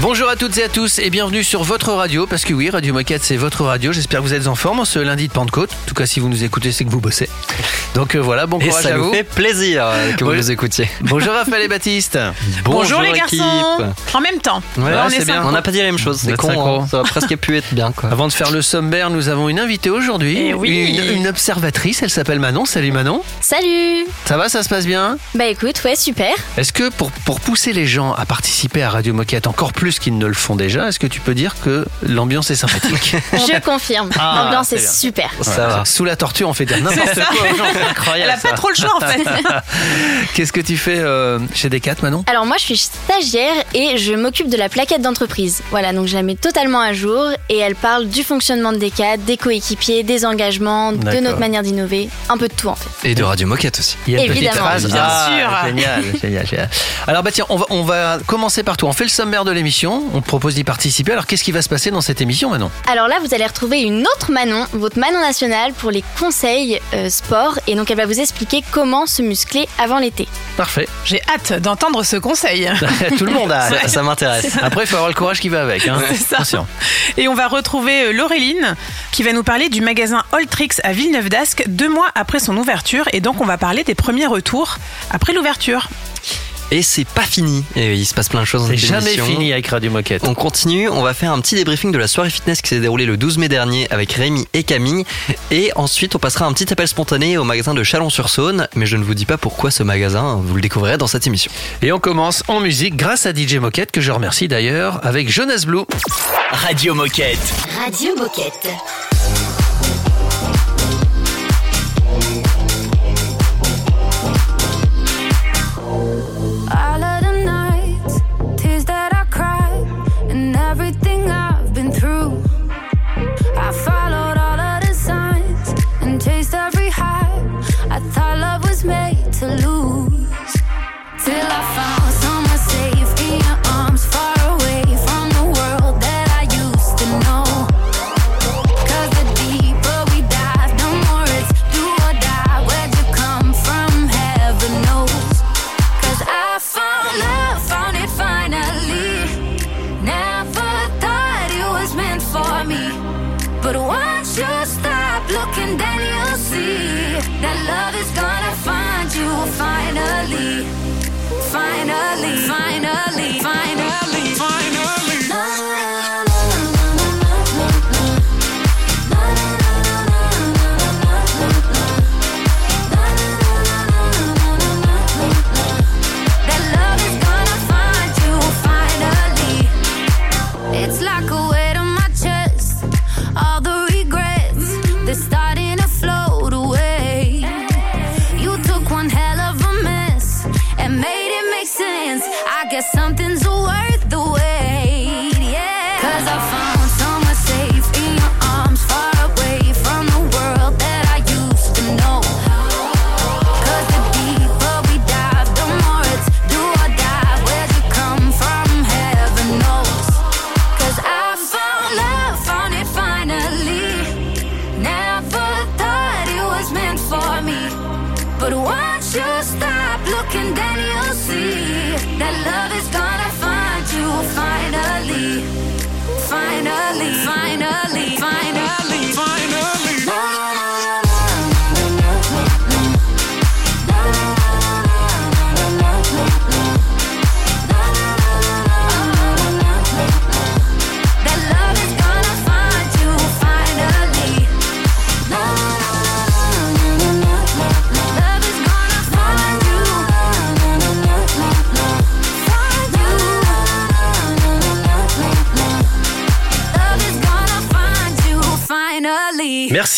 Bonjour à toutes et à tous et bienvenue sur votre radio, parce que oui, Radio Moquette c'est votre radio. J'espère que vous êtes en forme en ce lundi de Pentecôte. En tout cas, si vous nous écoutez, c'est que vous bossez. Donc euh, voilà, bon Et courage ça à nous vous. fait plaisir euh, que vous nous écoutiez. Bonjour Raphaël et Baptiste. Bonjour, les équipe. garçons En même temps. Ouais, Ouais, on c'est est bien. On n'a pas dit la même chose, c'est con, hein. ça va presque pu être bien quoi. Avant de faire le sommaire, nous avons une invitée aujourd'hui, Eh oui. une, une observatrice. Elle s'appelle Manon. Salut Manon. Salut Ça va, ça se passe bien? Bah écoute, ouais, super. Est-ce que pour, pour pousser les gens à participer à Radio Moquette encore plus qu'ils ne le font déjà, est-ce que tu peux dire que l'ambiance est sympathique Je confirme. Ah, L'ambiance est super. Ça va. Sous la tortue, on fait dire n'importe ça. quoi aux gens, c'est Elle incroyable. a pas ça. trop le choix en fait. Qu'est-ce que tu fais euh, chez Decat, Manon? Alors moi je suis stagiaire et je m'occupe de la plaquette d'entreprise. Voilà, donc je la mets totalement à jour et elle parle du fonctionnement de Decat, des coéquipiers, des engagements, de notre manière d'innover, un peu de tout en fait. Et de Radio Moquette aussi. Il y a une Évidemment. phrase. Bien Ah, sûr. Génial, génial, génial. Alors bah tiens, on va, on va commencer par tout. On fait le sommaire de l'émission. On te propose d'y participer. Alors qu'est-ce qui va se passer dans cette émission, Manon? Alors là vous allez retrouver une autre Manon, votre Manon nationale pour les conseils euh, sport et donc elle va vous expliquer comment se muscler avant l'été. Parfait. J'ai hâte d'entendre ce conseil. Tout le monde a. Ça, ça m'intéresse. Après, il faut avoir le courage qui va avec. Hein. C'est ça. Attention. Et on va retrouver euh, Laureline qui va nous parler du magasin Alltrix à Villeneuve d'Ascq deux mois après son ouverture. Et donc on va parler des premiers retours après l'ouverture. Et c'est pas fini. Et il se passe plein de choses dans C'est jamais fini avec Radio Moquette. On continue, on va faire un petit débriefing de la soirée fitness qui s'est déroulée le 12 mai dernier avec Rémi et Camille. Et ensuite, on passera un petit appel spontané au magasin de Chalon-sur-Saône. Mais je ne vous dis pas pourquoi ce magasin, vous le découvrirez dans cette émission. Et on commence en musique grâce à DJ Moquette, que je remercie d'ailleurs, avec Jonas Blue. Radio Moquette. Radio Moquette.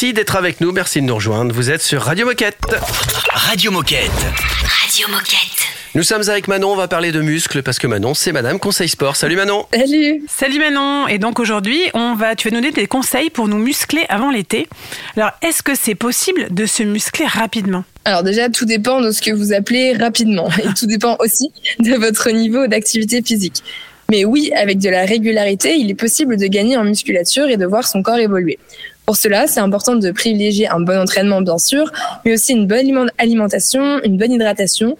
Merci d'être avec nous, merci de nous rejoindre. Vous êtes sur Radio Moquette. Radio Moquette. Radio Moquette. Nous sommes avec Manon, on va parler de muscles parce que Manon, c'est Madame Conseil Sport. Salut Manon. Salut Salut Manon Et donc aujourd'hui, on va, tu vas nous donner des conseils pour nous muscler avant l'été. Alors, est-ce que c'est possible de se muscler rapidement? Alors déjà, tout dépend de ce que vous appelez rapidement et tout dépend aussi de votre niveau d'activité physique. Mais oui, avec de la régularité, il est possible de gagner en musculature et de voir son corps évoluer. Pour cela, c'est important de privilégier un bon entraînement, bien sûr, mais aussi une bonne alimentation, une bonne hydratation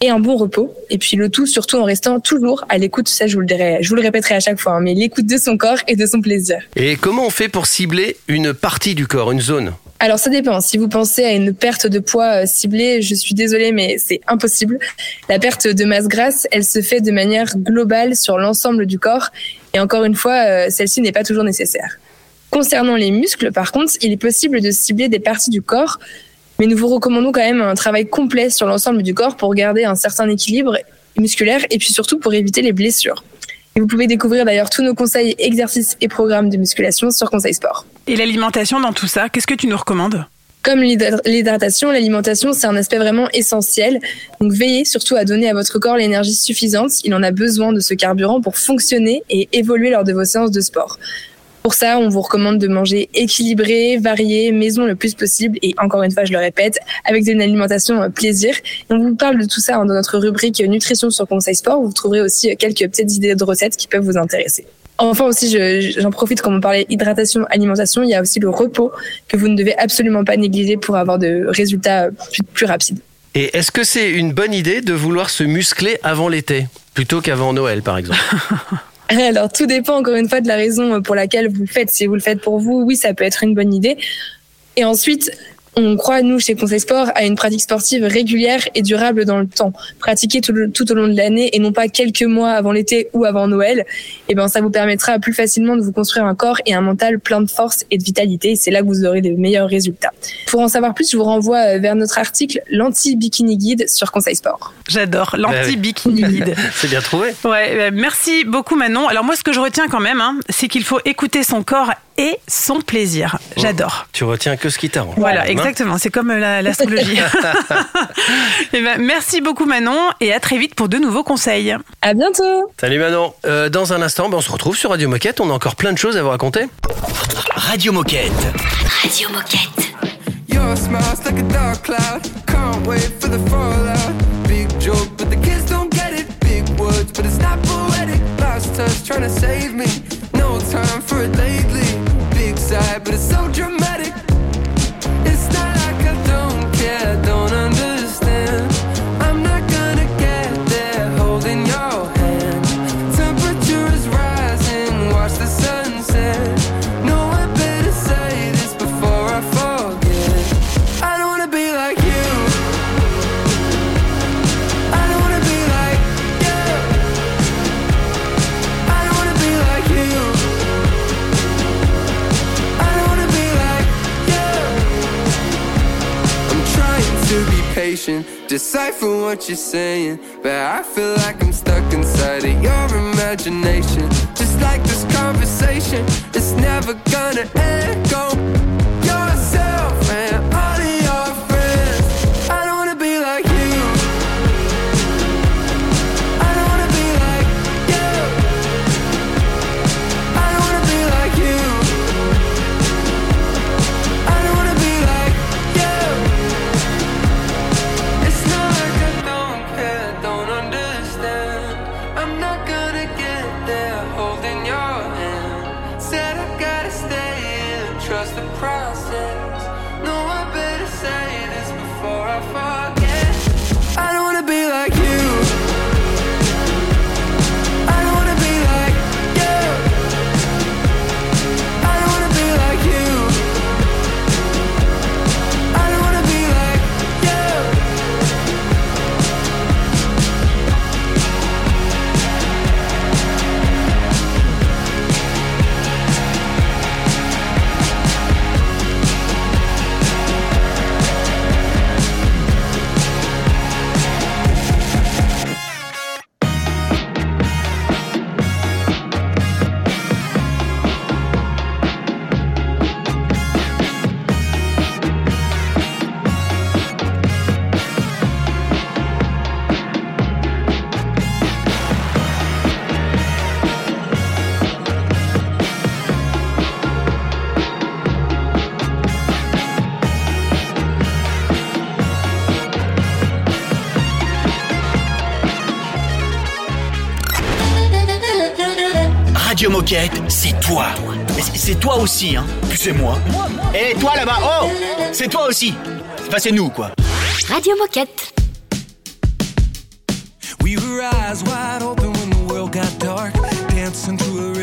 et un bon repos. Et puis le tout, surtout en restant toujours à l'écoute, ça je vous le dirai, je vous le répéterai à chaque fois, hein, mais l'écoute de son corps et de son plaisir. Et comment on fait pour cibler une partie du corps, une zone? Alors ça dépend. Si vous pensez à une perte de poids euh, ciblée, je suis désolée, mais c'est impossible. La perte de masse grasse, elle se fait de manière globale sur l'ensemble du corps. Et encore une fois, euh, celle-ci n'est pas toujours nécessaire. Concernant les muscles, par contre, il est possible de cibler des parties du corps mais nous vous recommandons quand même un travail complet sur l'ensemble du corps pour garder un certain équilibre musculaire et puis surtout pour éviter les blessures. Et vous pouvez découvrir d'ailleurs tous nos conseils, exercices et programmes de musculation sur Conseil Sport. Et l'alimentation dans tout ça, qu'est-ce que tu nous recommandes? Comme l'hydratation, l'alimentation, c'est un aspect vraiment essentiel. Donc veillez surtout à donner à votre corps l'énergie suffisante. Il en a besoin de ce carburant pour fonctionner et évoluer lors de vos séances de sport. Pour ça, on vous recommande de manger équilibré, varié, maison le plus possible et encore une fois, je le répète, avec une alimentation euh, plaisir. on vous parle de tout ça dans notre rubrique nutrition sur Conseil Sport. Vous trouverez aussi quelques petites idées de recettes qui peuvent vous intéresser. Enfin aussi, j'en profite quand on parlait hydratation, alimentation, il y a aussi le repos que vous ne devez absolument pas négliger pour avoir de résultats plus, plus rapides. Et est-ce que c'est une bonne idée de vouloir se muscler avant l'été plutôt qu'avant Noël par exemple? Alors, tout dépend encore une fois de la raison pour laquelle vous le faites. Si vous le faites pour vous, oui, ça peut être une bonne idée. Et ensuite, on croit, nous, chez Conseil Sport, à une pratique sportive régulière et durable dans le temps. Pratiquer tout, au long de l'année et non pas quelques mois avant l'été ou avant Noël, et eh ben, ça vous permettra plus facilement de vous construire un corps et un mental plein de force et de vitalité. C'est là que vous aurez les meilleurs résultats. Pour en savoir plus, je vous renvoie euh, vers notre article L'anti-bikini guide sur Conseil Sport. J'adore. L'anti-bikini guide. C'est bien trouvé. Ouais, bah, merci beaucoup Manon. Alors moi, ce que je retiens quand même, hein, c'est qu'il faut écouter son corps et son plaisir. J'adore. tu retiens que ce qui t'arrange. Voilà, hein. exactement. C'est comme euh, l'astrologie. Eh ben, merci beaucoup Manon et à très vite pour de nouveaux conseils. À bientôt. Salut Manon. Euh, dans un instant, ben, on se retrouve sur Radio Moquette. On a encore plein de choses à vous raconter. Radio Moquette. Radio Moquette. Your smile's like a dark cloud. Can't wait for the fallout. Big joke, but the kids don't get it. Big words, but it's not poetic. Last touch trying to save me. No time for it lately. Side, but it's so dramatic. Decipher what you're saying, but I feel like I'm stuck inside of your imagination. Just like this conversation, it's never gonna end. Go Moquette, c'est toi. Mais c'est- toi aussi, hein. Puis c'est moi. Et toi là-bas, oh C'est toi aussi. Enfin, c'est nous, quoi. Radio Moquette. We were eyes wide open when the world got dark. Dancing to a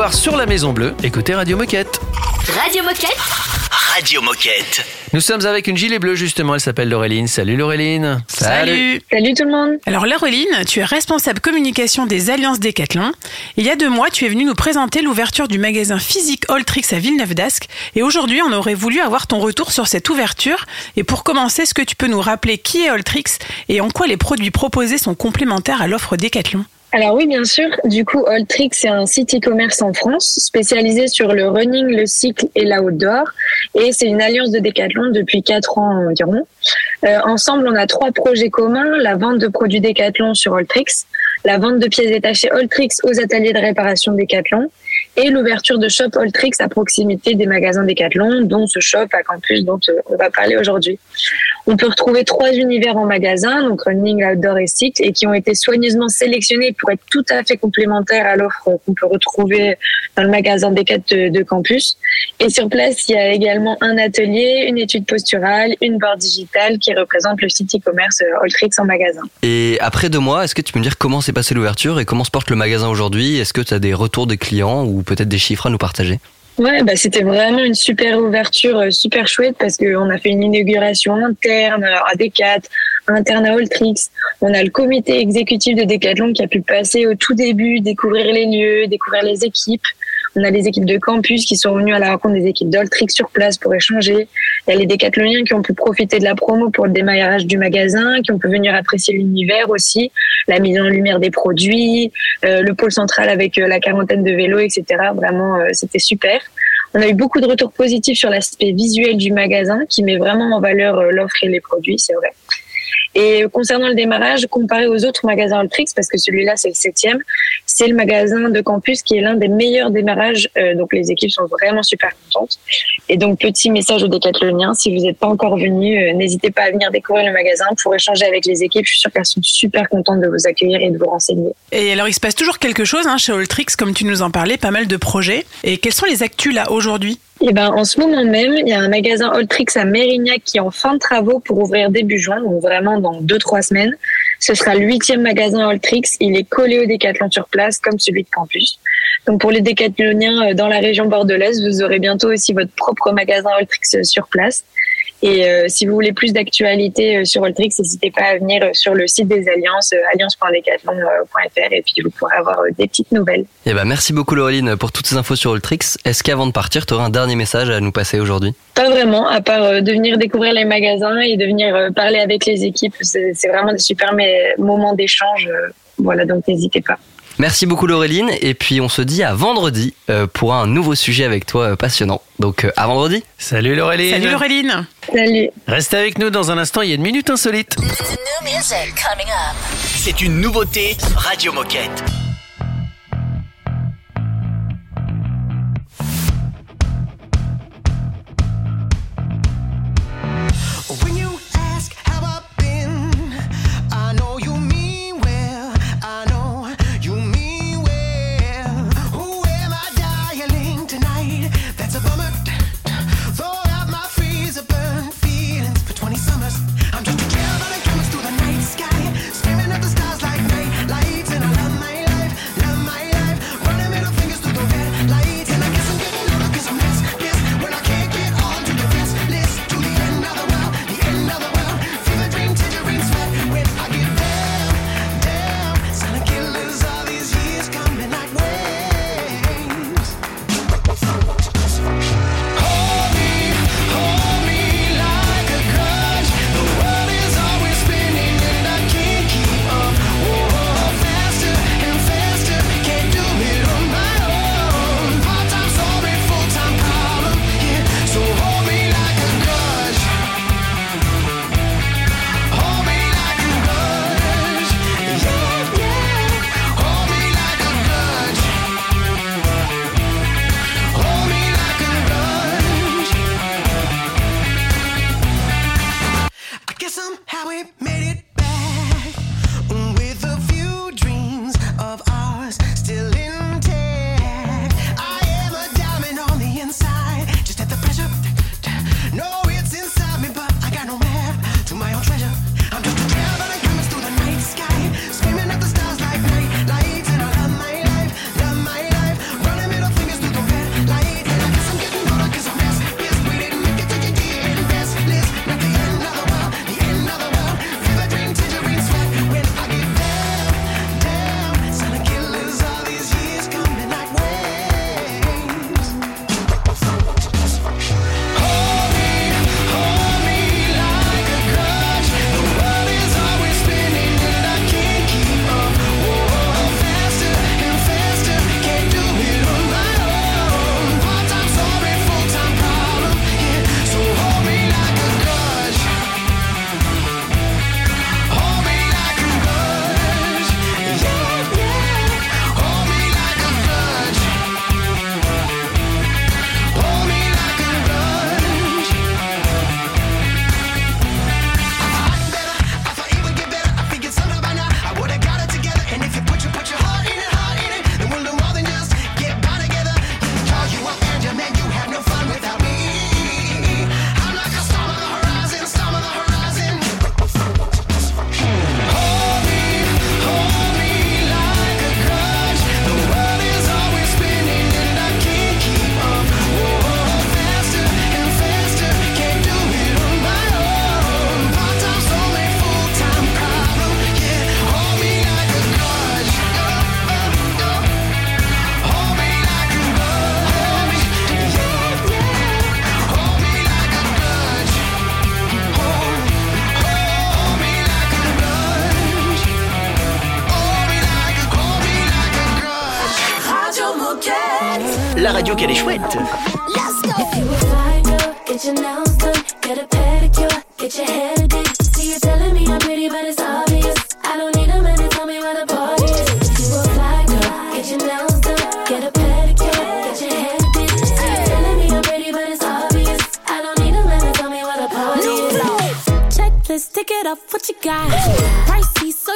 savoir sur la Maison Bleue, écoutez Radio Moquette. Radio Moquette. Radio Moquette. Nous sommes avec une gilet bleue justement, elle s'appelle Laureline. Salut Laureline. Salut. Salut tout le monde. Alors Laureline, tu es responsable communication des Alliances Décathlon. Il y a deux mois, tu es venue nous présenter l'ouverture du magasin physique Alltrix à Villeneuve d'Ascq. Et aujourd'hui, on aurait voulu avoir ton retour sur cette ouverture. Et pour commencer, est-ce que tu peux nous rappeler qui est Alltrix et en quoi les produits proposés sont complémentaires à l'offre Décathlon? Alors oui, bien sûr. Du coup, Alltrix, c'est un site e-commerce en France spécialisé sur le running, le cycle et l'outdoor. Et c'est une alliance de Decathlon depuis quatre ans environ. Euh, ensemble, on a trois projets communs. La vente de produits Decathlon sur Alltrix, la vente de pièces détachées Alltrix aux ateliers de réparation Decathlon et l'ouverture de shop Alltrix à proximité des magasins Decathlon, dont ce shop à campus dont euh, on va parler aujourd'hui. On peut retrouver trois univers en magasin, donc running, outdoor et cycle, et qui ont été soigneusement sélectionnés pour être tout à fait complémentaires à l'offre qu'on peut retrouver dans le magasin Decat de, de campus. Et sur place, il y a également un atelier, une étude posturale, une board digitale qui représente le site e-commerce euh, Alltrix en magasin. Et après deux mois, est-ce que tu peux me dire comment s'est passée l'ouverture et comment se porte le magasin aujourd'hui? Est-ce que tu as des retours des clients ou peut-être des chiffres à nous partager Ouais, bah c'était vraiment une super ouverture, euh, super chouette parce qu'on a fait une inauguration interne à Decat, interne à Alltrix. On a le comité exécutif de Decathlon qui a pu passer au tout début, découvrir les lieux, découvrir les équipes. On a les équipes de campus qui sont venues à la rencontre des équipes d'Oltrix sur place pour échanger. Il y a les décathloniens qui ont pu profiter de la promo pour le démarrage du magasin, qui ont pu venir apprécier l'univers aussi, la mise en lumière des produits, euh, le pôle central avec euh, la quarantaine de vélos, etc. Vraiment, euh, c'était super. On a eu beaucoup de retours positifs sur l'aspect visuel du magasin qui met vraiment en valeur l'offre et les produits, c'est vrai. Et concernant le démarrage, comparé aux autres magasins Altrix, parce que celui-là c'est le septième, c'est le magasin de campus qui est l'un des meilleurs démarrages. Euh, donc les équipes sont vraiment super contentes. Et donc petit message aux décathloniens, si vous n'êtes pas encore venu, euh, n'hésitez pas à venir découvrir le magasin pour échanger avec les équipes. Je suis sûre qu'elles sont super contentes de vous accueillir et de vous renseigner. Et alors, il se passe toujours quelque chose hein, chez Alltrix, comme tu nous en parlais, pas mal de projets. Et quels sont les actus là aujourd'hui? Et ben, en ce moment même, il y a un magasin Alltrix à Mérignac qui est en fin de travaux pour ouvrir début juin, donc vraiment dans deux trois semaines. Ce sera le huitième magasin Alltrix. Il est collé au Décathlon sur place, comme celui de campus. Donc pour les décathloniens euh, dans la région bordelaise, vous aurez bientôt aussi votre propre magasin Alltrix euh, sur place. Et euh, si vous voulez plus d'actualités euh, sur Alltrix, n'hésitez pas à venir euh, sur le site des Alliances, alliance.decathlon.fr, et puis vous pourrez avoir des petites nouvelles. Et bah merci beaucoup Laureline pour toutes ces infos sur Ultrix. Est-ce qu'avant de partir, tu aurais un dernier message à nous passer aujourd'hui? Pas vraiment, à part de venir découvrir les magasins et de venir parler avec les équipes. C'est vraiment des super moments d'échange. Voilà, donc n'hésitez pas. Merci beaucoup Laureline et puis on se dit à vendredi euh, pour un nouveau sujet avec toi euh, passionnant. Donc euh, à vendredi. Salut Laureline. Salut Laureline Salut. Restez avec nous dans un instant, il y a une minute insolite. C'est une nouveauté Radio Moquette.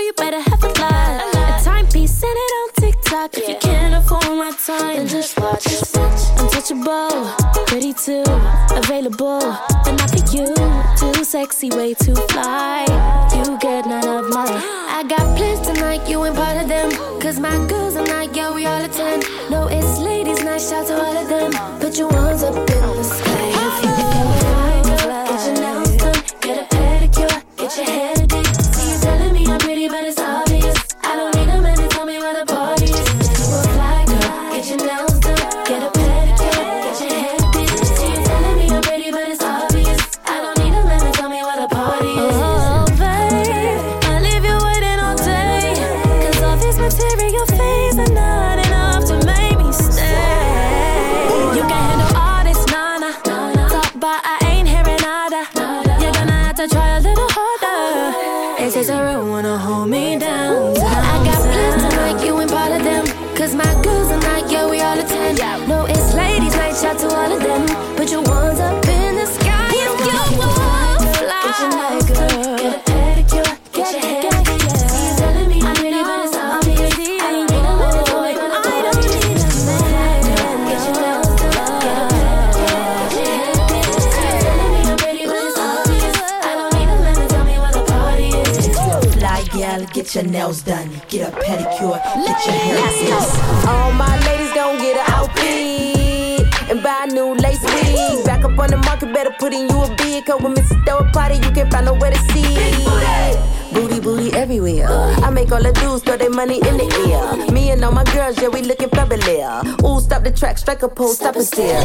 You better have a lot. A timepiece, send it on TikTok. If you can't afford my time, then just watch. Untouchable, pretty too, available, but not for you. Too sexy, way too fly. You get none of my. I got plans tonight, you ain't part of them. Cause my girls are not, yeah, we all attend. No, it's ladies' night, shout to all of them. Put your ones up get your hair. All my ladies gon' get an outfit and buy a new lace wig. Back up on the market, better put in you a bid. Cause when Mrs. Throw a party, you can't find nowhere to sit. Booty, booty everywhere. I make all the dudes throw their money in the air. Me and all my girls, yeah, we looking fabulous. Ooh, stop the track, strike a pose, stop and stare.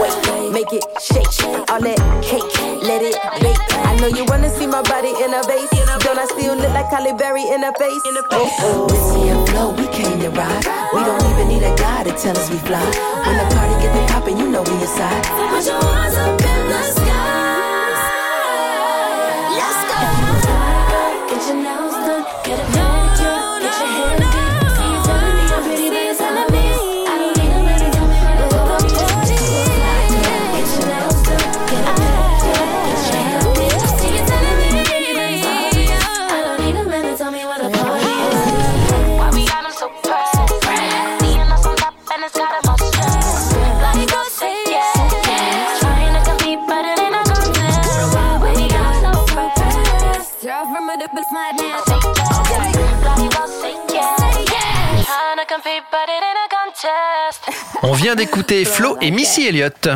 Wait, make it shake. All that cake, let it bake. Know you wanna see my body in a vase. Don't I still look like Halle Berry in a oh, face? Oh, oh. Whiskey and flow, we came to ride. We don't even need a guy to tell us we fly. When the party get the poppin', you know we inside. Put your arms up in the sky. On vient d'écouter Flo et Missy Elliott.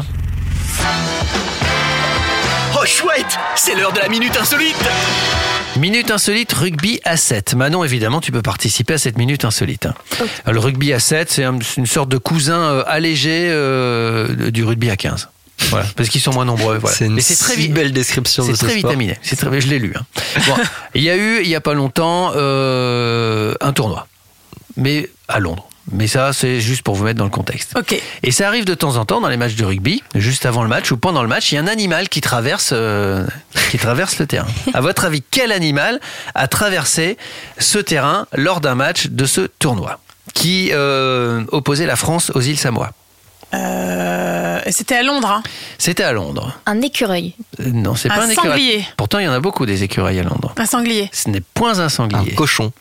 Oh chouette, c'est l'heure de la minute insolite. Minute insolite rugby à 7. Manon, évidemment, tu peux participer à cette minute insolite. Le rugby à 7, c'est un- c'est une sorte de cousin euh, allégé euh, du rugby à 15. Voilà, parce qu'ils sont moins nombreux. Voilà. C'est une Mais c'est très si belle description de C'est ce très sport. vitaminé. C'est très, je l'ai lu. hein. Bon, il y a eu, il y a pas longtemps, euh, un tournoi, mais à Londres. Mais ça, c'est juste pour vous mettre dans le contexte. Ok. Et ça arrive de temps en temps dans les matchs de rugby, juste avant le match ou pendant le match, il y a un animal qui traverse, euh, qui traverse le terrain. À votre avis, quel animal a traversé ce terrain lors d'un match de ce tournoi qui euh, opposait la France aux îles Samoa? Euh, C'était à Londres. hein. C'était à Londres. Un écureuil. Euh, Non, c'est Un pas un écureuil. sanglier. Pourtant, il y en a beaucoup des écureuils à Londres. Un sanglier. Ce n'est point un sanglier. Un cochon.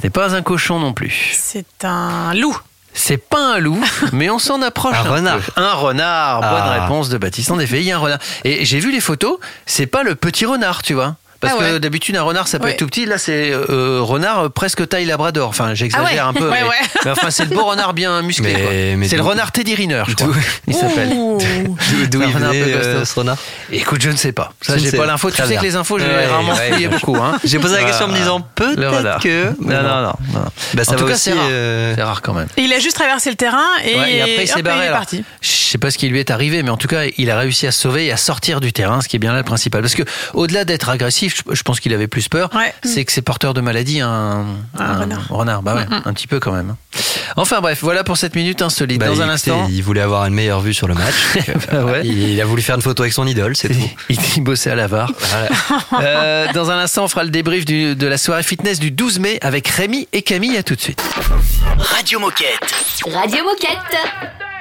Ce n'est pas un cochon non plus. C'est un loup. C'est pas un loup, mais on s'en approche. Un peu. renard. Un renard. Bonne Ah. réponse de Baptiste. En effet, il y a un renard. Et j'ai vu les photos. C'est pas le petit renard, tu vois. Parce Ah que d'habitude, un renard, ça peut Ouais. être tout petit. Là, c'est euh, renard euh, presque taille labrador. Enfin, j'exagère Ah ouais. un peu. Ouais, mais, ouais. mais enfin, c'est le beau renard bien musclé. Mais- quoi. mais c'est le renard Teddy Riner, je crois. Il s'appelle. Ouh. D'où il renard venait un peu euh, costaud. ce renard Écoute, je ne sais pas. Ça, Je ne j'ai pas l'info. Tu sais que les infos, je Ouais, les ai rarement ouais. beaucoup. Hein. J'ai posé la question en me disant peut-être que. Non, non, non. Bah, ça en tout cas, aussi, c'est rare. euh, C'est rare quand même. Il a juste traversé le terrain et, après il s'est barré. est alors. parti. Je sais pas ce qui lui est arrivé, mais en tout cas, il a réussi à se sauver et à sortir du terrain, ce qui est bien là le principal. Parce que au-delà d'être agressif, je pense qu'il avait plus peur, c'est que c'est porteur de maladie un, un renard. Bah mm, mm. un petit peu quand même. Hein. Enfin bref, voilà pour cette minute insolite. Bah, Dans il, un instant, il voulait avoir une meilleure vue sur le match. Bah il, a voulu faire une photo avec son idole. Il, bossait à l'avare. Euh, dans un instant, on fera le débrief de la soirée fitness du 12 mai avec Rémi et Camille. À tout de suite. Radio Moquette. Radio Moquette.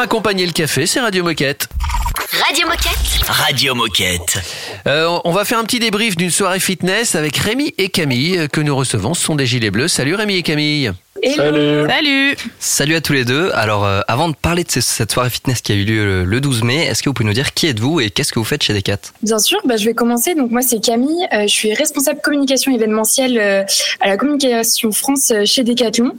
Accompagner le café, c'est Radio Moquette. Radio Moquette. Radio Moquette. Euh, on va faire un petit débrief d'une soirée fitness avec Rémi et Camille euh, que nous recevons. Ce sont des gilets bleus. Salut Rémi et Camille. Hello. Salut Salut à tous les deux. Alors, euh, avant de parler de ce- cette soirée fitness qui a eu lieu le, le 12 mai, est-ce que vous pouvez nous dire qui êtes-vous et qu'est-ce que vous faites chez Decat? Bien sûr, bah, je vais commencer. Donc moi c'est Camille, Euh, je suis responsable communication événementielle euh, à la communication France euh, chez Decathlon.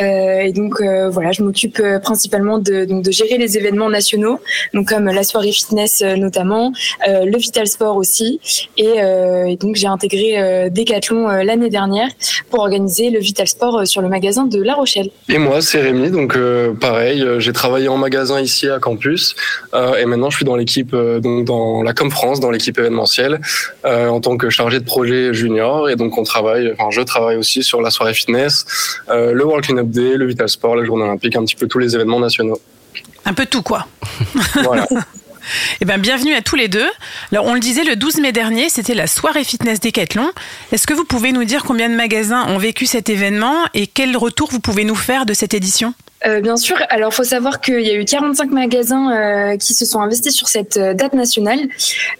Euh, et donc euh, voilà, je m'occupe euh, principalement de, donc, de gérer les événements nationaux, donc comme la soirée fitness euh, notamment, euh, le Vital Sport aussi. Et, euh, et donc j'ai intégré euh, Decathlon euh, l'année dernière pour organiser le Vital Sport euh, sur le magasin de La Rochelle. Et moi, c'est Rémi. Donc, euh, pareil, euh, j'ai travaillé en magasin ici à Campus. euh, et maintenant, je suis dans l'équipe, euh, donc dans la Com France, dans l'équipe événementielle, euh, en tant que chargé de projet junior. Et donc, on travaille, enfin, je travaille aussi sur la soirée fitness, euh, le World Cleanup Day, le Vital Sport, la journée olympique, un petit peu tous les événements nationaux. Un peu tout, quoi. Voilà. Eh ben, bienvenue à tous les deux. Alors, on le disait, le 12 mai dernier, c'était la soirée fitness Décathlon. Est-ce que vous pouvez nous dire combien de magasins ont vécu cet événement et quel retour vous pouvez nous faire de cette édition? Euh, bien sûr. Alors, faut savoir qu'il y a eu 45 magasins euh, qui se sont investis sur cette euh, date nationale.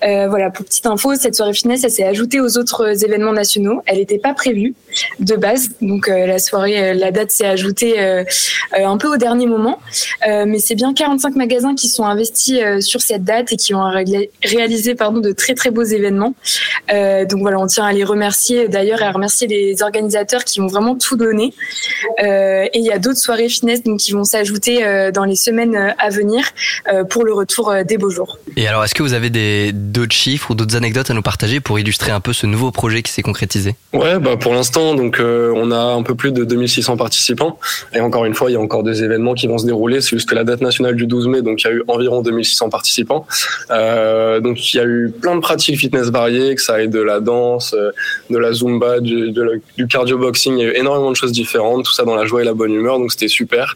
Euh, voilà, pour petite info, cette soirée fitness, elle s'est ajoutée aux autres euh, événements nationaux. Elle n'était pas prévue de base, donc la soirée, la date s'est ajoutée un peu au dernier moment. Mais c'est bien 45 magasins qui sont investis sur cette date et qui ont réalisé pardon de très très beaux événements. Donc voilà, on tient à les remercier d'ailleurs et à remercier les organisateurs qui ont vraiment tout donné. Et il y a d'autres soirées fitness donc, qui vont s'ajouter euh, dans les semaines euh, à venir euh, pour le retour des beaux jours. Et alors, est-ce que vous avez des- d'autres chiffres ou d'autres anecdotes à nous partager pour illustrer un peu ce nouveau projet qui s'est concrétisé? Ouais, bah pour l'instant, donc euh, on a un peu plus de 2600 participants. Et encore une fois, il y a encore des événements qui vont se dérouler. C'est juste que la date nationale du 12 mai, donc il y a eu environ 2600 participants. Euh, donc il y a eu plein de pratiques fitness variées, que ça aille de la danse, de la zumba, du, de la- du cardio boxing. Il y a eu énormément de choses différentes. Tout ça dans la joie et la bonne humeur. Donc c'était super.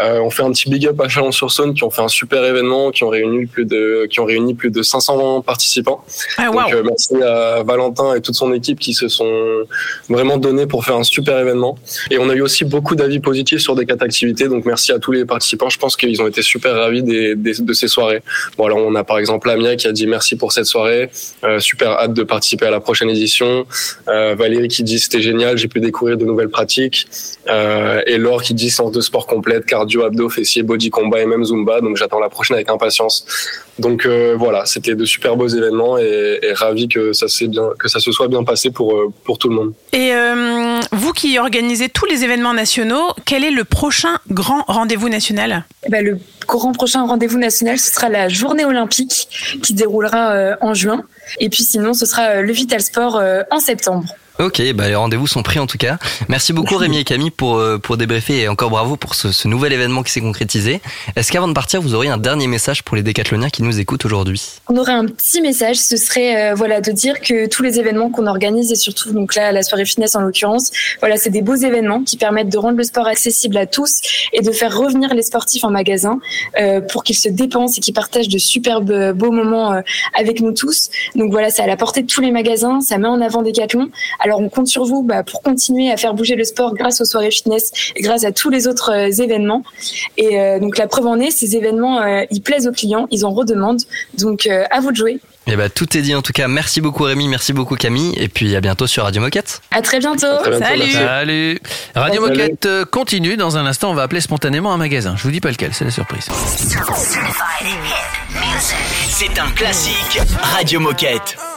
Euh, on fait un petit big up à Chalon-sur-Saône qui ont fait un super événement, qui ont réuni plus de, qui ont réuni plus de 500 participants. Ah, Donc, waouh euh, merci à Valentin et toute son équipe qui se sont vraiment donnés pour faire un super événement. Et on a eu aussi beaucoup d'avis positifs sur des quatre activités. Donc merci à tous les participants. Je pense qu'ils ont été super ravis des, des- de ces soirées. Bon alors on a par exemple Lamia qui a dit merci pour cette soirée. Euh, super hâte de participer à la prochaine édition. Valérie qui dit c'était génial, j'ai pu découvrir de nouvelles pratiques. Et Laure qui dit séance de sport complète, cardio, abdos, fessiers, body combat et même zumba. Donc j'attends la prochaine avec impatience. Donc euh, voilà, c'était de super beaux événements et, et ravi que ça s'est bien, que ça se soit bien passé pour euh, pour tout le monde. Et euh, vous qui organisez tous les événements nationaux, quel est le prochain grand rendez-vous national? Eh ben, le grand prochain rendez-vous national, ce sera la journée olympique qui se déroulera euh, en juin. Et puis sinon, ce sera euh, le Vital Sport euh, en septembre. Ok, bah les rendez-vous sont pris en tout cas. Merci beaucoup Rémi et Camille pour, euh, pour débriefer et encore bravo pour ce, ce nouvel événement qui s'est concrétisé. Est-ce qu'avant de partir, vous auriez un dernier message pour les décathloniens qui nous écoutent aujourd'hui? On aurait un petit message, ce serait euh, voilà de dire que tous les événements qu'on organise et surtout donc là la soirée fitness en l'occurrence, voilà c'est des beaux événements qui permettent de rendre le sport accessible à tous et de faire revenir les sportifs en magasin euh, pour qu'ils se dépensent et qu'ils partagent de superbes euh, beaux moments euh, avec nous tous. Donc voilà, c'est à la portée de tous les magasins, ça met en avant Decathlon. Alors on compte sur vous bah, pour continuer à faire bouger le sport grâce aux soirées fitness et grâce à tous les autres euh, événements. Et euh, donc la preuve en est, ces événements euh, ils plaisent aux clients, ils en redemandent. Donc euh, à vous de jouer. Eh bah tout est dit en tout cas. Merci beaucoup Rémi, merci beaucoup Camille et puis à bientôt sur Radio Moquette. À très bientôt. très bientôt, Salut. Radio Salut. Moquette continue. Dans un instant, on va appeler spontanément un magasin. Je vous dis pas lequel, c'est la surprise. C'est un classique. Radio Moquette.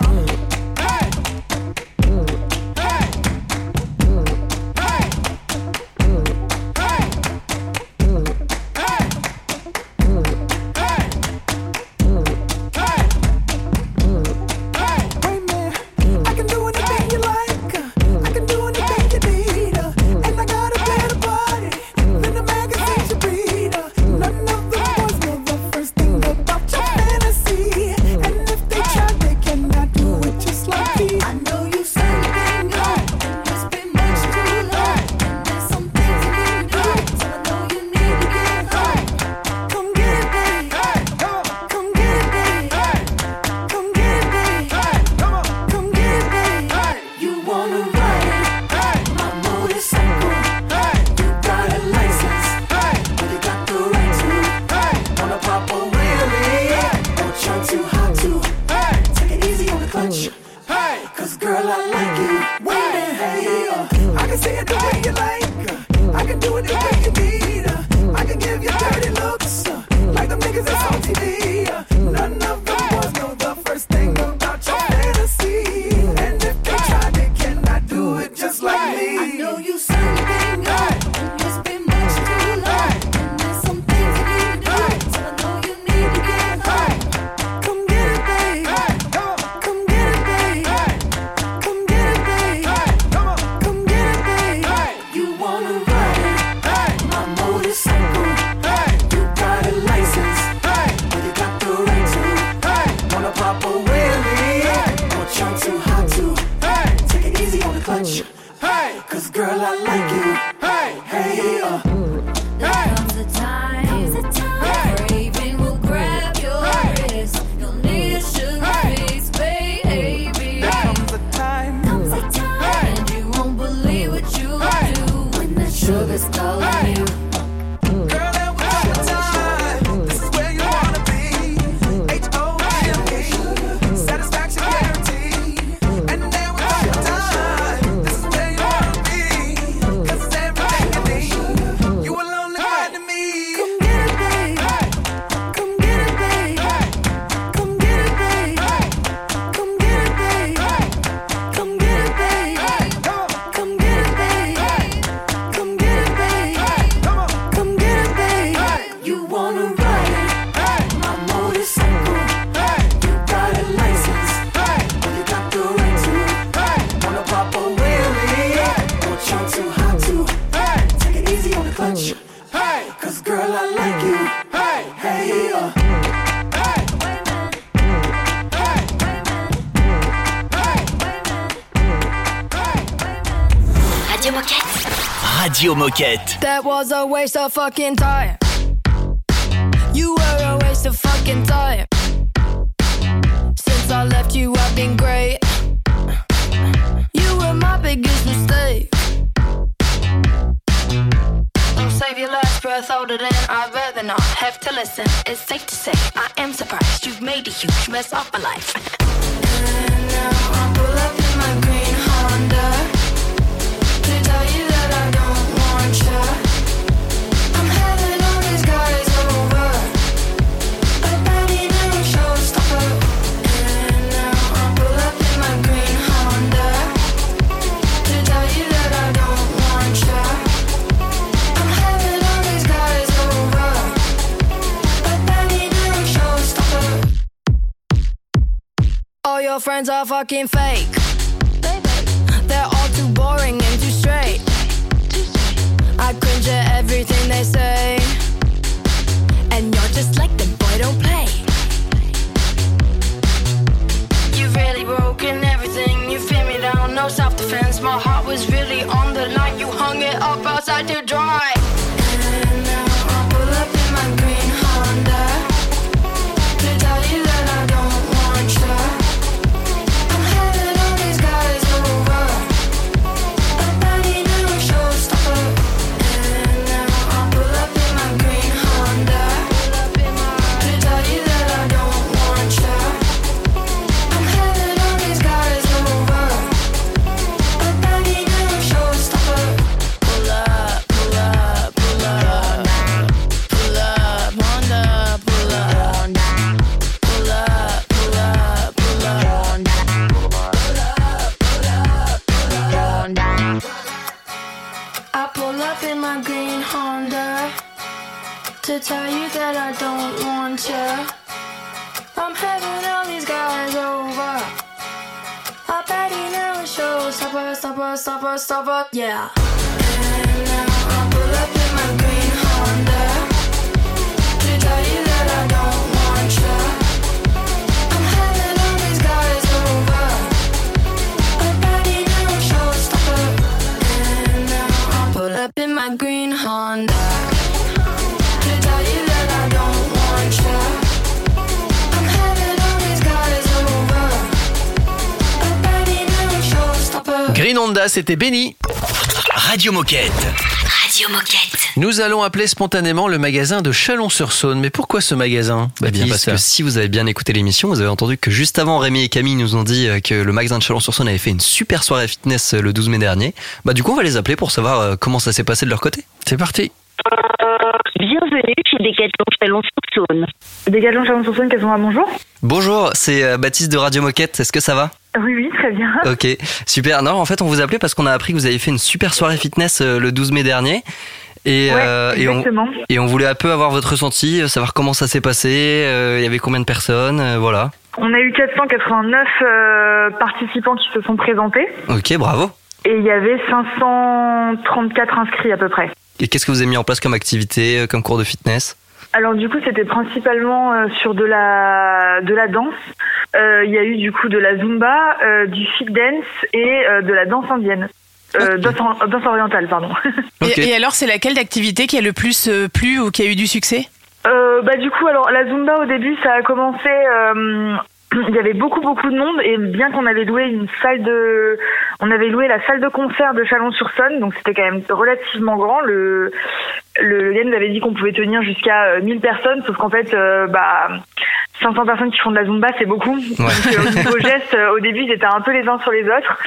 That was a waste of fucking time. You were a waste of fucking time. Since I left you, I've been great. You were my biggest mistake. Don't save your last breath older than I'd rather not have to listen. It's safe to say I am surprised you've made a huge mess of my life. and now I pull up in my green Honda. To tell you your friends are fucking fake. They're all too boring and too straight. I cringe at everything they say. And you're just like the boy, don't play. You've really broken everything. You feel me down, no self defense. My heart was really on the line. You hung it up outside to dry. To tell you that I don't want you. I'm having all these guys over. I bet he never shows. Stopper, stopper, stopper, stopper, yeah. And now I pull C'était Benny. Radio Moquette. Radio Moquette. Nous allons appeler spontanément le magasin de Chalon-sur-Saône. Mais pourquoi ce magasin bien, parce que si vous avez bien écouté l'émission, vous avez entendu que juste avant, Rémi et Camille nous ont dit euh, que le magasin de Chalon-sur-Saône avait fait une super soirée fitness euh, le 12 mai dernier. Bah, du coup, on va les appeler pour savoir euh, comment ça s'est passé de leur côté. C'est parti. Bienvenue chez Decathlon Chalon-sur-Saône. Decathlon Chalon-sur-Saône, qu'elles ont bonjour Bonjour, c'est Baptiste de Radio Moquette. Est-ce que ça va? Oui, oui, très bien. Ok, super. Non, en fait, on vous appelait parce qu'on a appris que vous avez fait une super soirée fitness euh, le 12 mai dernier. Et, Ouais, euh, et, on, exactement. et on voulait un peu avoir votre ressenti, euh, savoir comment ça s'est passé, euh, il y avait combien de personnes, euh, voilà. On a eu 489 euh, participants qui se sont présentés Ok, bravo. et il y avait 534 inscrits à peu près. Et qu'est-ce que vous avez mis en place comme activité, comme cours de fitness? Alors du coup, c'était principalement euh, sur de la de la danse. Euh, Il y a eu du coup de la zumba, euh, du fit dance et euh, de la danse indienne. Euh, danse, or- danse orientale, pardon. Et, et alors, c'est laquelle d'activité qui a le plus euh, plu ou qui a eu du succès? Euh, bah du coup alors la zumba au début ça a commencé euh, il y avait beaucoup beaucoup de monde et bien qu'on avait loué une salle de on avait loué la salle de concert de Chalon-sur-Saône donc c'était quand même relativement grand. Le le, nous avait dit qu'on pouvait tenir jusqu'à euh, 1000 personnes sauf qu'en fait euh, bah 500 personnes qui font de la zumba c'est beaucoup. Donc euh, au niveau geste euh, au début ils étaient un peu les uns sur les autres.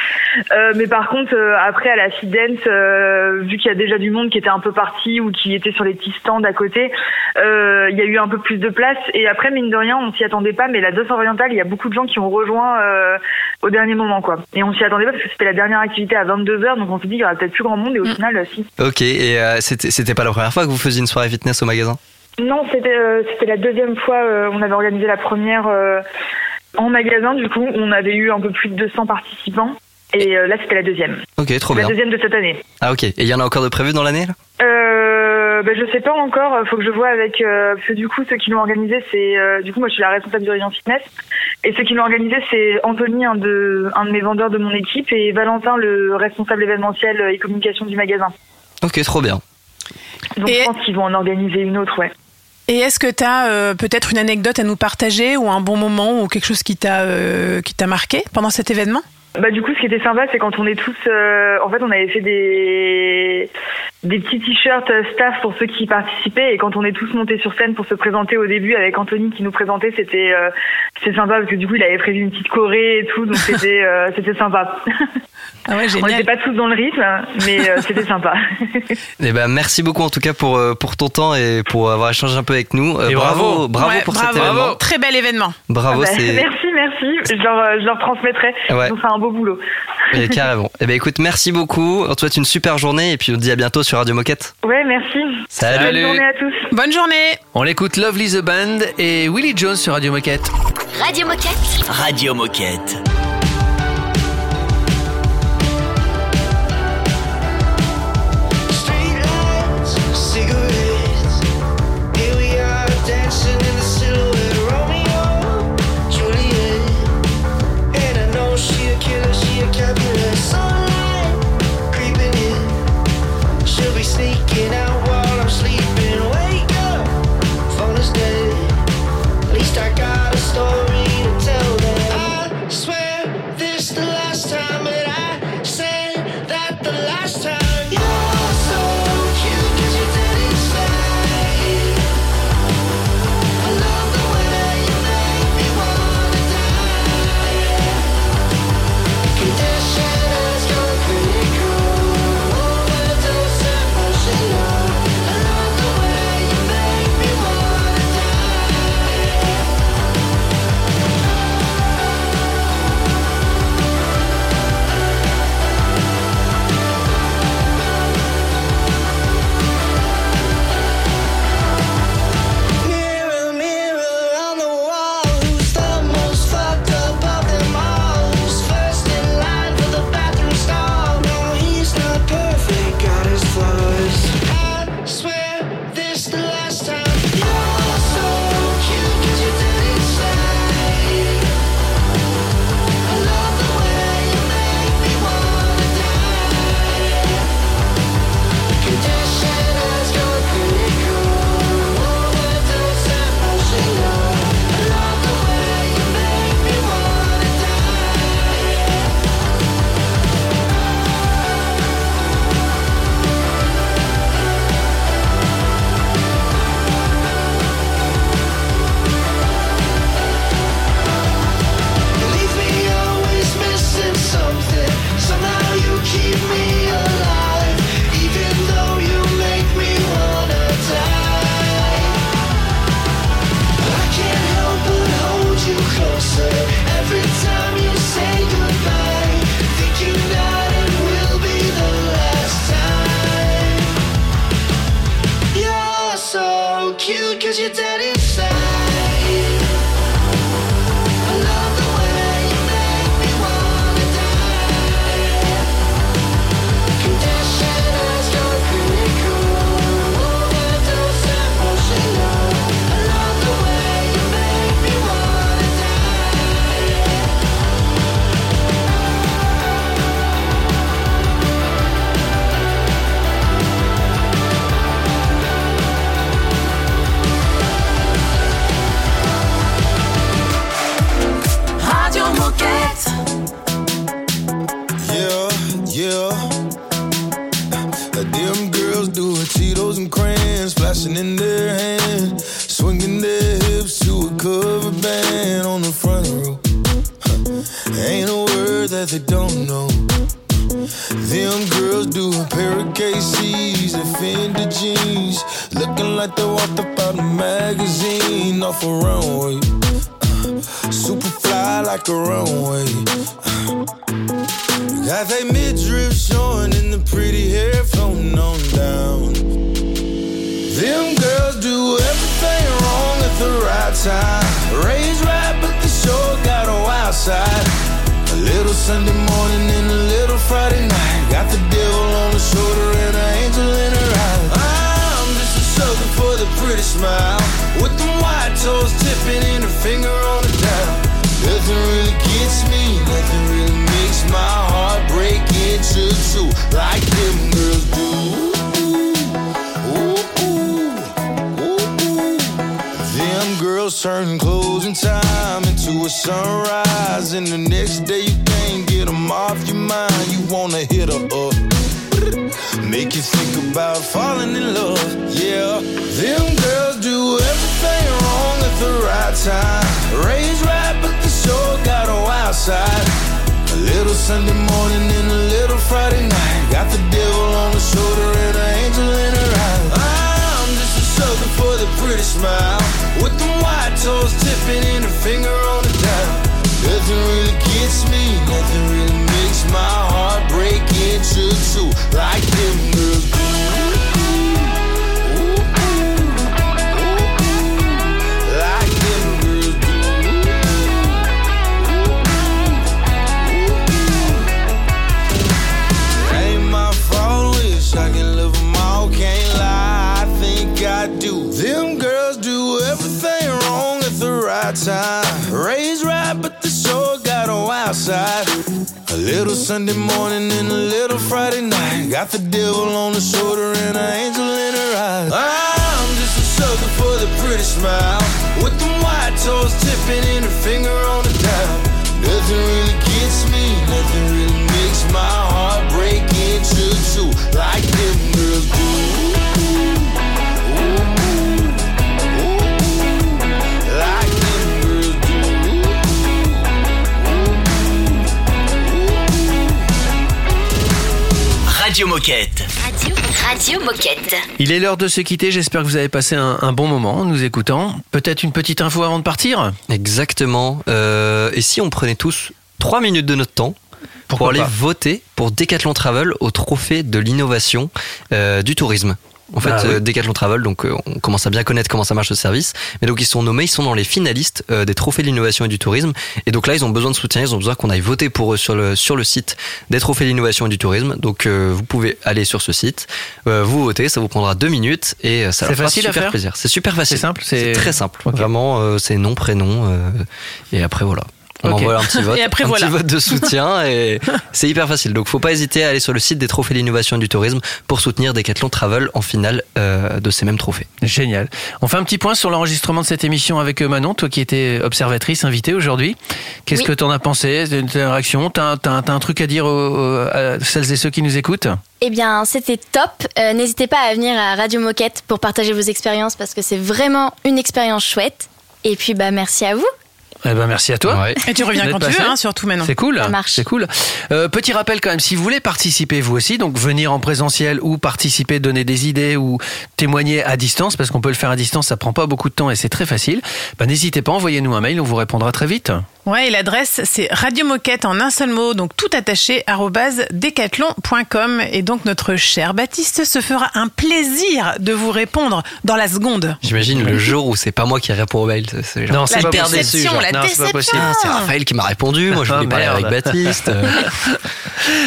Euh, mais par contre euh, après à la fit dance euh, vu qu'il y a déjà du monde qui était un peu parti ou qui était sur les petits stands à côté euh, il y a eu un peu plus de place. Et après mine de rien on s'y attendait pas. Mais la danse orientale il y a beaucoup de gens qui ont rejoint euh, au dernier moment quoi. Et on s'y attendait pas parce que c'était la dernière activité à 22h donc on s'est dit il y aura peut-être plus grand monde. Et au final euh, si. Ok, et euh, c'était pas la première fois que vous faisiez une soirée fitness au magasin? Non c'était euh, c'était la deuxième fois euh, on avait organisé la première euh, en magasin du coup on avait eu un peu plus de 200 participants et euh, là c'était la deuxième Ok, trop la bien. deuxième de cette année Ah ok, et il y en a encore de prévus dans l'année là? Euh, bah, je sais pas encore, faut que je vois avec euh, parce que du coup ceux qui l'ont organisé c'est euh, du coup moi je suis la responsable du rayon fitness et ceux qui l'ont organisé c'est Anthony un de un de mes vendeurs de mon équipe et Valentin le responsable événementiel et communication du magasin. Ok, trop bien. Donc je pense qu'ils vont en organiser une autre ouais. Et est-ce que tu as peut-être une anecdote à nous partager ou un bon moment ou quelque chose qui t'a euh, qui t'a marqué pendant cet événement? Bah du coup, ce qui était sympa, c'est quand on est tous, euh, en fait, on avait fait des des petits t-shirts euh, staff pour ceux qui participaient et quand on est tous montés sur scène pour se présenter au début avec Anthony qui nous présentait, c'était euh, c'était sympa parce que du coup, il avait prévu une petite choré et tout, donc c'était euh, c'était sympa. Ah ouais, on n'était pas tous dans le rythme, mais euh, c'était sympa. Eh ben, merci beaucoup en tout cas pour, euh, pour ton temps et pour avoir échangé un peu avec nous. Euh, Et bravo. bravo Ouais, pour bravo. cet événement. Très bel événement. Bravo, Ah bah, c'est Merci, merci. Je leur, euh, je leur transmettrai. Ouais. Beau boulot. et carrément. Eh ben, écoute, merci beaucoup. On te souhaite une super journée et puis on te dit à bientôt sur Radio Moquette. Ouais, merci. Salut. Bonne journée à tous. Bonne journée. On l'écoute Lovely the Band et Willie Jones sur Radio Moquette. Radio Moquette. Radio Moquette. Time. Raised right, but they sure got a wild side. A little Sunday morning and a little Friday night. Got the devil on the shoulder and an angel in her eye. I'm just a sucker for the pretty smile. With them white toes tipping and a finger on the dial. Nothing really gets me, nothing really makes my heart break into two like them turn closing time into a sunrise, and the next day you can't get them off your mind. You wanna hit her up. Make you think about falling in love, yeah. Them girls do everything wrong at the right time. Raised right, but the show got a wild side. A little Sunday morning and a little Friday night. Got the devil on the shoulder and an angel in her eye. Sucker for the pretty smile. With them white toes tipping and a finger on the dial. Nothing really gets me, nothing really makes my heart break into two like them girls time. Raised right, but the show got a wild side. A little Sunday morning and a little Friday night. Got the devil on the shoulder and an angel in her eyes. I'm just a sucker for the pretty smile. With them white toes tipping and a finger on the dial. Nothing really gets me, nothing really Radio Moquette. Radio, Radio Moquette. Il est l'heure de se quitter. J'espère que vous avez passé un, un bon moment en nous écoutant. Peut-être une petite info avant de partir Exactement. Euh, et si on prenait tous 3 minutes de notre temps pour aller pas voter pour Decathlon Travel au trophée de l'innovation euh, du tourisme en fait, Bah oui. Decathlon Travel, donc euh, on commence à bien connaître comment ça marche le service. Mais donc ils sont nommés, ils sont dans les finalistes euh, des trophées de l'innovation et du tourisme. Et donc là, ils ont besoin de soutien, ils ont besoin qu'on aille voter pour eux sur le sur le site des trophées de l'innovation et du tourisme. Donc euh, vous pouvez aller sur ce site, euh, vous votez, ça vous prendra deux minutes et ça C'est leur fera facile à super faire plaisir. C'est super facile. C'est simple, C'est très simple. Ok. Vraiment, euh, c'est nom prénom euh, et après voilà. On Ok. envoie un petit vote, Et après, un voilà. petit vote de soutien et c'est hyper facile. Donc faut pas hésiter à aller sur le site des trophées de l'innovation et du tourisme pour soutenir Decathlon Travel en finale euh, de ces mêmes trophées. Génial. On fait un petit point sur l'enregistrement de cette émission avec euh, Manon, toi qui étais observatrice invitée aujourd'hui. Qu'est-ce Oui. que t'en as pensé? T'as une réaction T'as t'as un truc à dire aux- aux- à celles et ceux qui nous écoutent? Eh bien, c'était top. Euh, N'hésitez pas à venir à Radio Moquette pour partager vos expériences parce que c'est vraiment une expérience chouette. Et puis, bah, merci à vous. Eh ben merci à toi. Ouais. Et tu reviens quand tu veux, hein, surtout maintenant. C'est cool. Ça marche. C'est cool. Euh, petit rappel quand même, si vous voulez participer vous aussi, donc venir en présentiel ou participer, donner des idées ou témoigner à distance, parce qu'on peut le faire à distance, ça prend pas beaucoup de temps et c'est très facile. Bah, n'hésitez pas, envoyez-nous un mail, on vous répondra très vite. Ouais, et l'adresse, c'est Radio Moquette en un seul mot, donc tout attaché, arrobase decathlon.com. Et donc, notre cher Baptiste se fera un plaisir de vous répondre dans la seconde. J'imagine le jour où c'est pas moi qui réponds au mail. c'est genre Non, c'est hyper pas possible. déçu. déception, genre. la Non, c'est pas déception. possible. Ah, c'est Raphaël qui m'a répondu. Moi, je Ah, voulais parler avec Baptiste.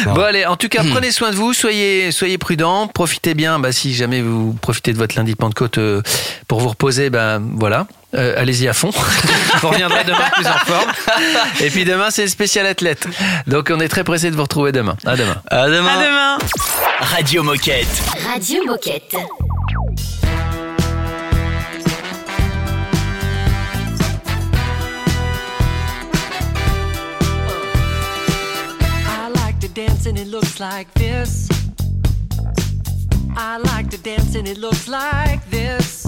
Bon allez, en tout cas, prenez soin de vous, soyez soyez prudents, profitez bien. Bah, si jamais vous profitez de votre lundi de Pentecôte euh, pour vous reposer, ben voilà. Euh, Allez-y à fond. on reviendra demain plus en forme. Et puis demain, c'est le spécial athlète. Donc on est très pressé de vous retrouver demain. À demain. À demain. À demain. Radio Moquette. Radio Moquette. I like to dance and it looks like this. I like to dance and it looks like this.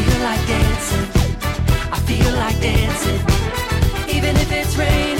Feel like dancing. I feel like dancing. Even if it's raining,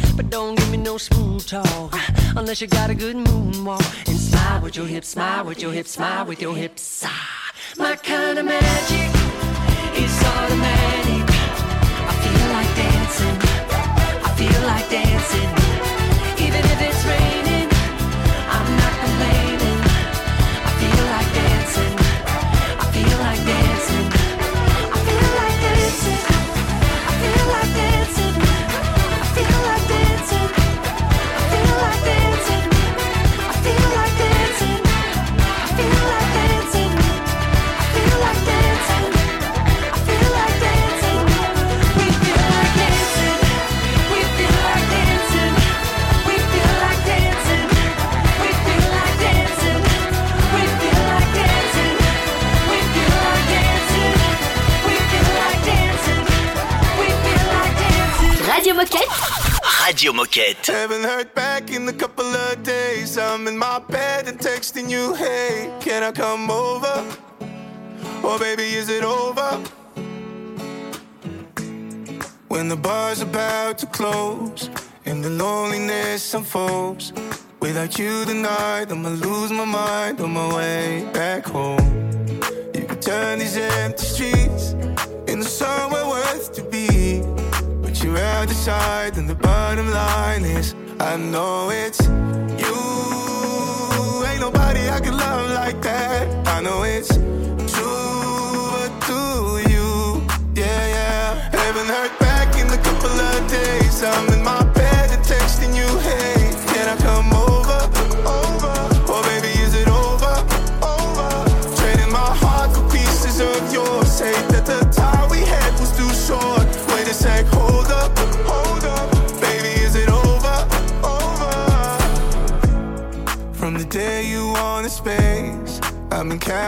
But don't give me no smooth talk unless you got a good moonwalk. And smile with your hips, smile with your hips, smile with your hips. Ah, my kind of magic is automatic. I feel like dancing. I feel like dancing. Radio Moquette. Haven't heard back in a couple of days. I'm in my bed and texting you, hey, can I come over? Or baby, is it over? When the bar's about to close and the loneliness unfolds. Without you tonight, I'ma lose my mind on my way back home. You can turn these empty streets into somewhere worth to be. You're out the side, and the bottom line is I know it's you. Ain't nobody I can love like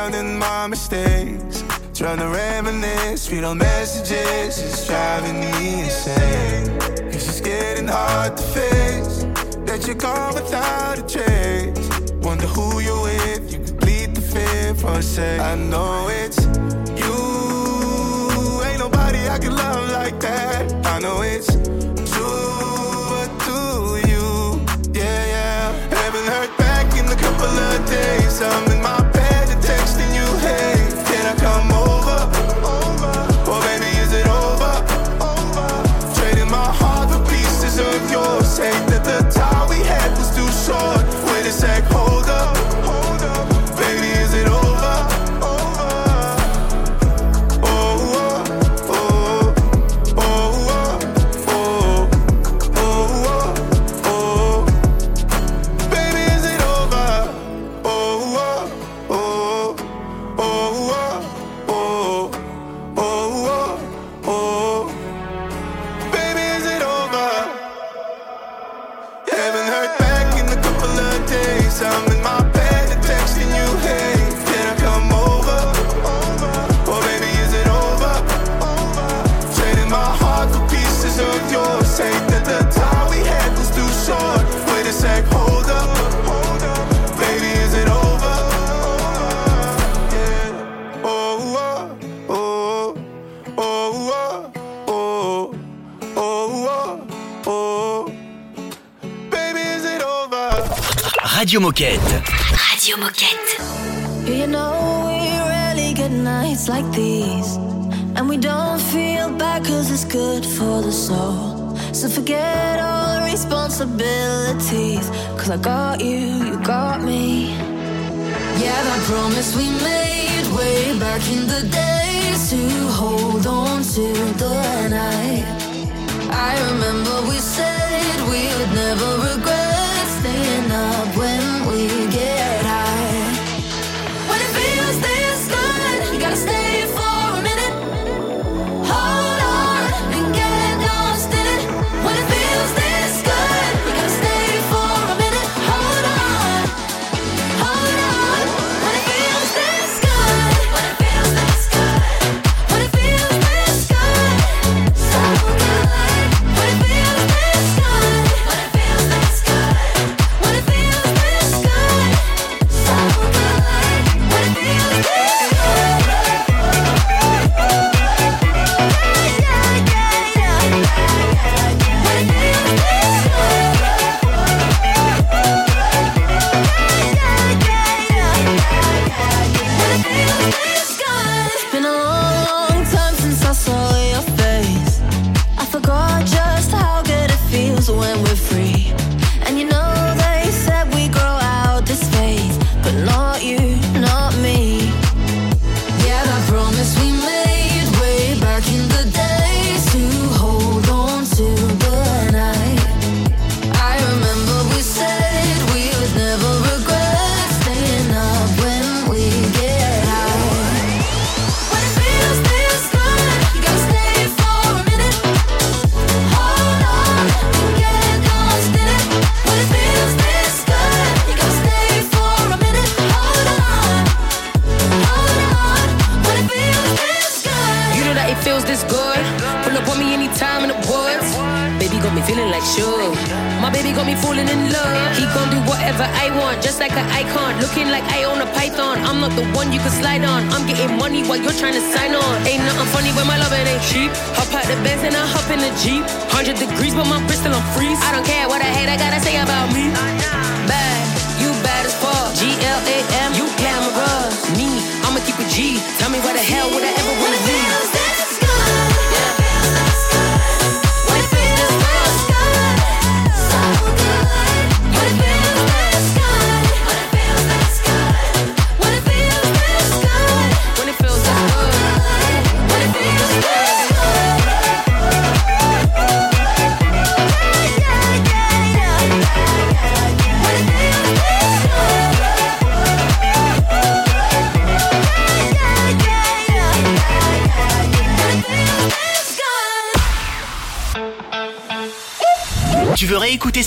Been counting my mistakes. Trying to reminisce, read all messages, it's driving me insane. It's just getting hard to face that you're gone without a trace. Wonder who you're with, you could bleed the fear for a sec. I know it's you, ain't nobody I can love like that. I know it's true, but do you? Yeah, yeah. Haven't heard back in a couple of days. I'm Radio Moquette. Radio Moquette. You know we rarely get nights like these? And we don't feel bad cause it's good for the soul So forget all responsibilities. Cause I got you, you got me. Yeah, that promise we made way back in the days To hold on to the night. I remember we said we would never regret Staying up when we get high. When it feels this good, you gotta stay